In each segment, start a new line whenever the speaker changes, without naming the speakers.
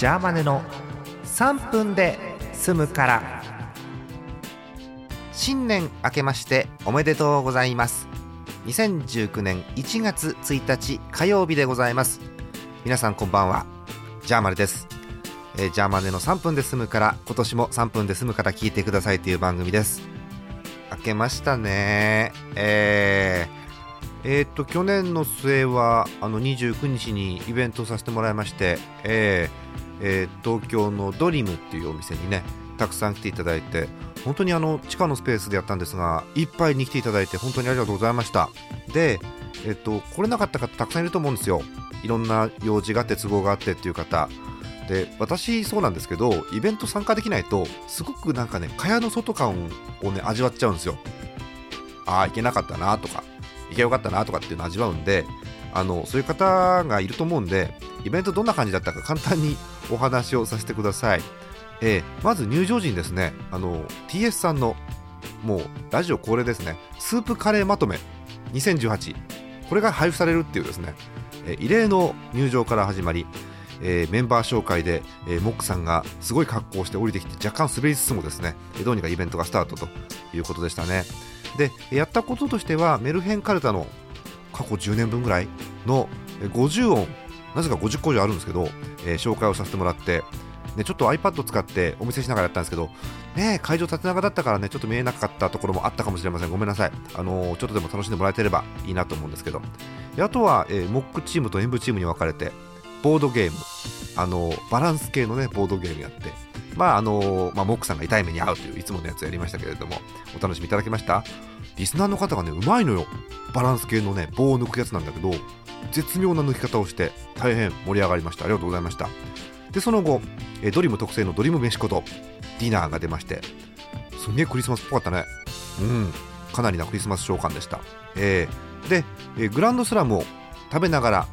ジャーマネの3分で済むから。新年明けましておめでとうございます。2019年1月1日火曜日でございます。皆さんこんばんは。ジャーマネです、えージャーマネの3分で済むから今年も3分で済むから聞いてくださいという番組です。明けましたね。えー、えーっと去年の末はあの29日にイベントをさせてもらいまして、えーえー東京のドリムっていうお店にねたくさん来ていただいて本当にあの地下のスペースでやったんですがいっぱいに来ていただいて本当にありがとうございました。で、えっと、来れなかった方たくさんいると思うんですよ。いろんな用事があって都合があってっていう方。で私そうなんですけどイベント参加できないとすごくなんかね蚊帳の外感をね味わっちゃうんですよ。ああ行けなかったなとか行けよかったなとかっていうのを味わうんであのそういう方がいると思うんでイベントどんな感じだったか簡単にお話をさせてください、えーまず入場時にですねあの TS さんのもうラジオ恒例ですね。スープカレーまとめ。2018これが配布されるっていうですね、えー異例の入場から始まりえーメンバー紹介で、えーモックさんがすごい格好をして降りてきて若干滑りつつもですねえどうにかイベントがスタートということでしたね。でやったこととしてはメルヘンカルタの過去10年分ぐらいの50音なぜか50個以上あるんですけど、えー紹介をさせてもらってね、ちょっと iPad 使ってお見せしながらやったんですけど、ね、会場縦長だったからねちょっと見えなかったところもあったかもしれません。ごめんなさい、あのーちょっとでも楽しんでもらえてればいいなと思うんですけど。あとは、えーモックチームと演舞チームに分かれてボードゲーム。あのバランス系のねボードゲームやって。まああのまあ、モックさんが痛い目に遭うといういつものやつやりましたけれどもお楽しみいただけました？リスナーの方がねうまいのよ。バランス系のね棒を抜くやつなんだけど絶妙な抜き方をして大変盛り上がりました。ありがとうございました。でその後えドリム特製のドリム飯ことディナーが出ましてすげえクリスマスっぽかったね。うん。かなりなクリスマス召喚でした、えー。で、えーグランドスラムを食べながら、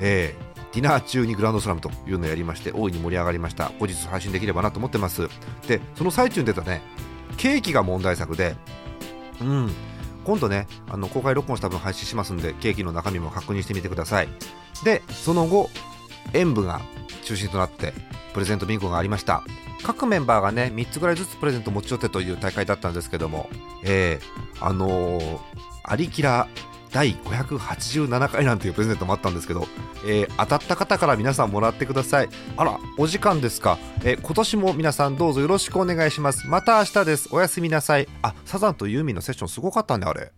えーディナー中にグランドスラムというのをやりまして大いに盛り上がりました。後日配信できればなと思ってます。でその最中に出たねケーキが問題作でうん。今度ねあの公開録音した分配信しますんでケーキの中身も確認してみてください。でその後演舞が中心となってプレゼントビンゴがありました。各メンバーがね3つぐらいずつプレゼント持ち寄ってという大会だったんですけどもえー、あのー、アリキラ第587回なんていうプレゼントもあったんですけど、えー当たった方から皆さんもらってください。あらお時間ですか、えー今年も皆さんどうぞよろしくお願いします。また明日です。おやすみなさい。あサザンとユーミンのセッションすごかったねあれ。